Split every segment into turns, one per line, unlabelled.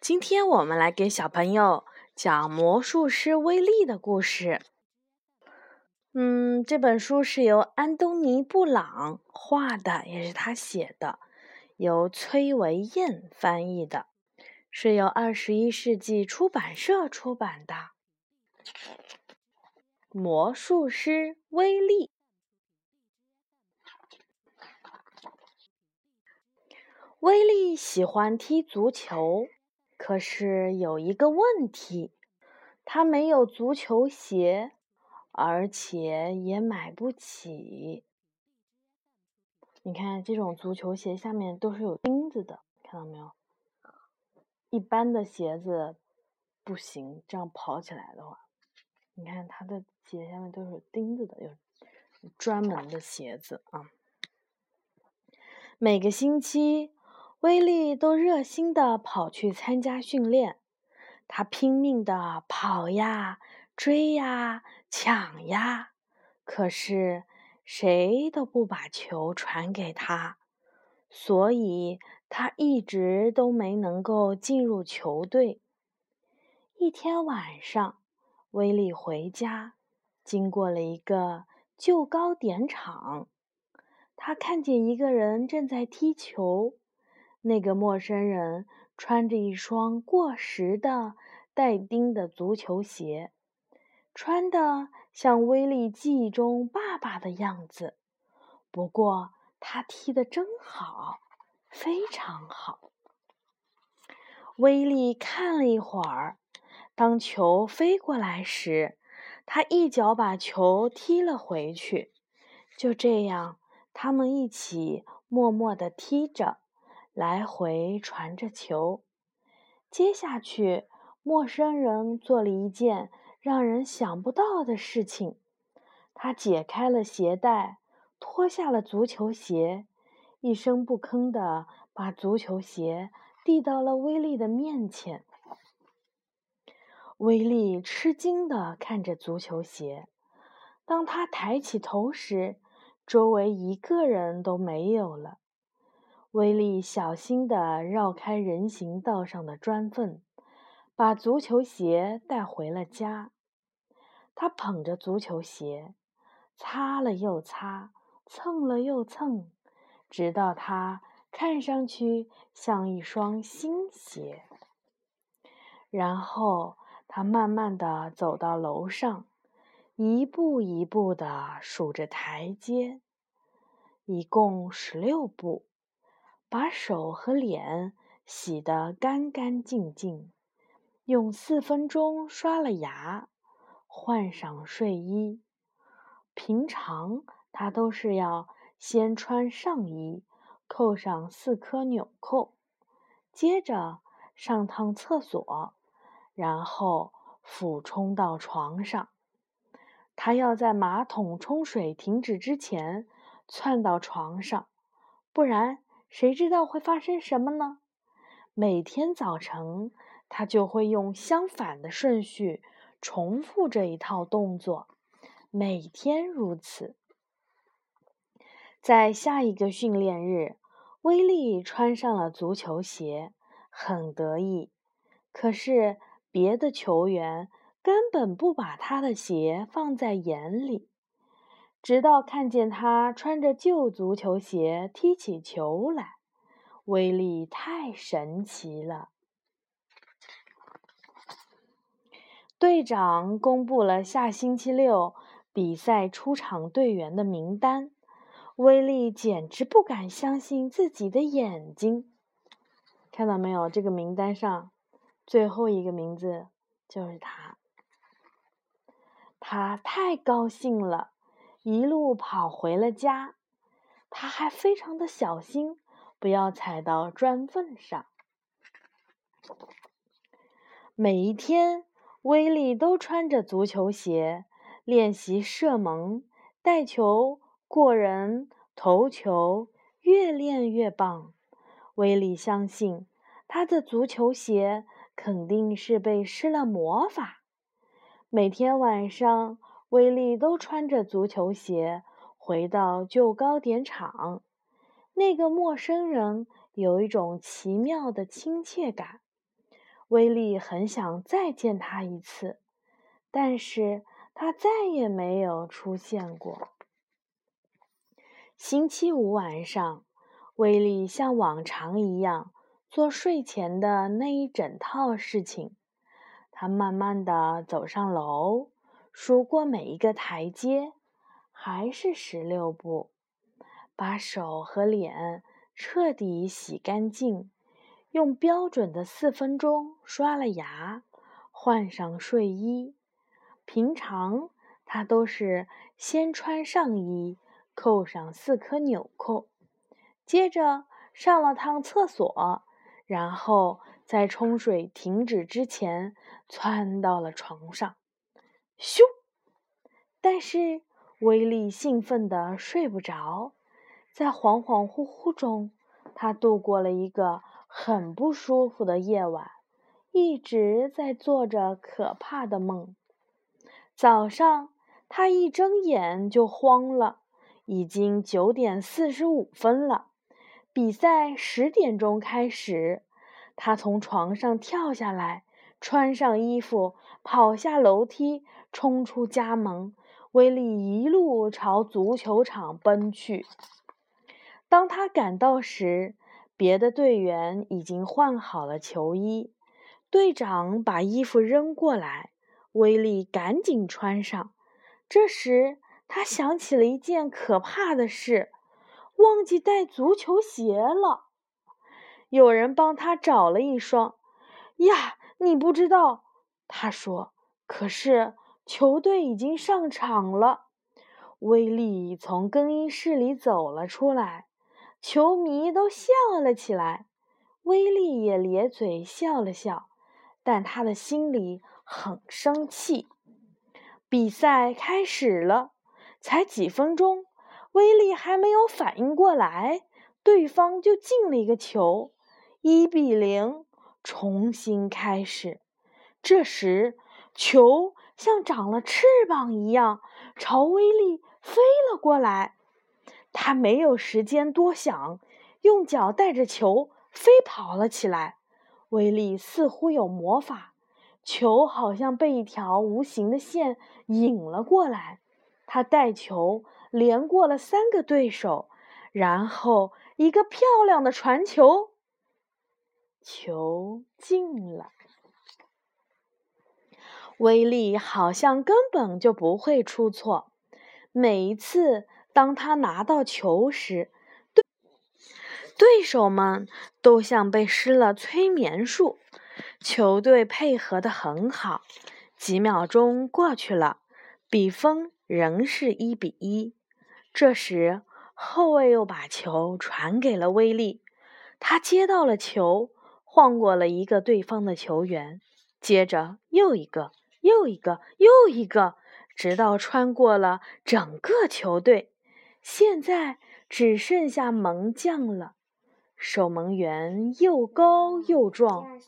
今天我们来给小朋友讲魔术师威利的故事。嗯，这本书是由安东尼·布朗画的，也是他写的，由崔维燕翻译的，是由二十一世纪出版社出版的。魔术师威利，威利喜欢踢足球。可是有一个问题，他没有足球鞋，而且也买不起。你看，这种足球鞋下面都是有钉子的，看到没有？一般的鞋子不行，这样跑起来的话，你看他的鞋下面都是有钉子的，有专门的鞋子啊。每个星期。威利都热心地跑去参加训练，他拼命地跑呀、追呀、抢呀，可是谁都不把球传给他，所以他一直都没能够进入球队。一天晚上，威利回家，经过了一个旧糕点厂，他看见一个人正在踢球。那个陌生人穿着一双过时的带钉的足球鞋，穿的像威利记忆中爸爸的样子。不过他踢得真好，非常好。威利看了一会儿，当球飞过来时，他一脚把球踢了回去。就这样，他们一起默默地踢着。来回传着球。接下去，陌生人做了一件让人想不到的事情：他解开了鞋带，脱下了足球鞋，一声不吭地把足球鞋递到了威利的面前。威利吃惊地看着足球鞋。当他抬起头时，周围一个人都没有了。威利小心地绕开人行道上的砖缝，把足球鞋带回了家。他捧着足球鞋，擦了又擦，蹭了又蹭，直到它看上去像一双新鞋。然后他慢慢地走到楼上，一步一步地数着台阶，一共十六步。把手和脸洗得干干净净，用四分钟刷了牙，换上睡衣。平常他都是要先穿上衣，扣上四颗纽扣，接着上趟厕所，然后俯冲到床上。他要在马桶冲水停止之前窜到床上，不然。谁知道会发生什么呢？每天早晨，他就会用相反的顺序重复这一套动作，每天如此。在下一个训练日，威利穿上了足球鞋，很得意。可是别的球员根本不把他的鞋放在眼里。直到看见他穿着旧足球鞋踢起球来，威力太神奇了。队长公布了下星期六比赛出场队员的名单，威力简直不敢相信自己的眼睛。看到没有？这个名单上最后一个名字就是他。他太高兴了。一路跑回了家，他还非常的小心，不要踩到砖缝上。每一天，威利都穿着足球鞋练习射门、带球、过人、投球，越练越棒。威利相信，他的足球鞋肯定是被施了魔法。每天晚上。威利都穿着足球鞋回到旧糕点厂。那个陌生人有一种奇妙的亲切感。威利很想再见他一次，但是他再也没有出现过。星期五晚上，威利像往常一样做睡前的那一整套事情。他慢慢的走上楼，数过每一个台阶，还是十六步。把手和脸彻底洗干净。用标准的四分钟刷了牙，换上睡衣。平常他都是先穿上衣，扣上四颗纽扣，接着上了趟厕所，然后在冲水停止之前窜到了床上。咻！但是威力兴奋的睡不着，在恍恍惚惚中，他度过了一个。很不舒服的夜晚，一直在做着可怕的梦。早上，他一睁眼就慌了，已经九点四十五分了。比赛十点钟开始，他从床上跳下来，穿上衣服，跑下楼梯，冲出家门。威利一路朝足球场奔去。当他赶到时，别的队员已经换好了球衣，队长把衣服扔过来，威利赶紧穿上。这时，他想起了一件可怕的事：忘记带足球鞋了。有人帮他找了一双。呀，你不知道，他说。可是球队已经上场了。威利从更衣室里走了出来。球迷都笑了起来，威利也咧嘴笑了笑，但他的心里很生气。比赛开始了，才几分钟，威利还没有反应过来，对方就进了一个球，一比零，重新开始。这时，球像长了翅膀一样朝威利飞了过来。他没有时间多想，用脚带着球飞跑了起来。威力似乎有魔法，球好像被一条无形的线引了过来。他带球连过了三个对手，然后一个漂亮的传球，球进了。威力好像根本就不会出错，每一次。当他拿到球时，对对手们都像被施了催眠术。球队配合的很好。几秒钟过去了，比分仍是一比一。这时，后卫又把球传给了威利，他接到了球，晃过了一个对方的球员，接着又一个，又一个，又一个，直到穿过了整个球队。现在只剩下门将了。守门员又高又壮，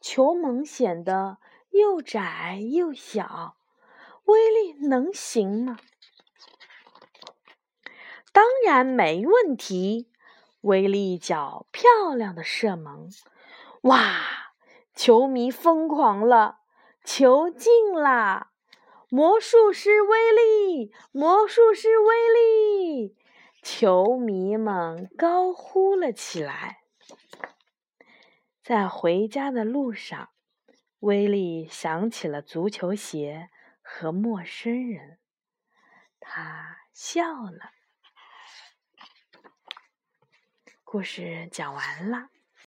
球门显得又窄又小。威力能行吗？当然没问题。威力一脚漂亮的射门，哇！球迷疯狂了，球进啦！魔术师威力，魔术师威力！球迷们高呼了起来。在回家的路上，威力想起了足球鞋和陌生人，他笑了。故事讲完了。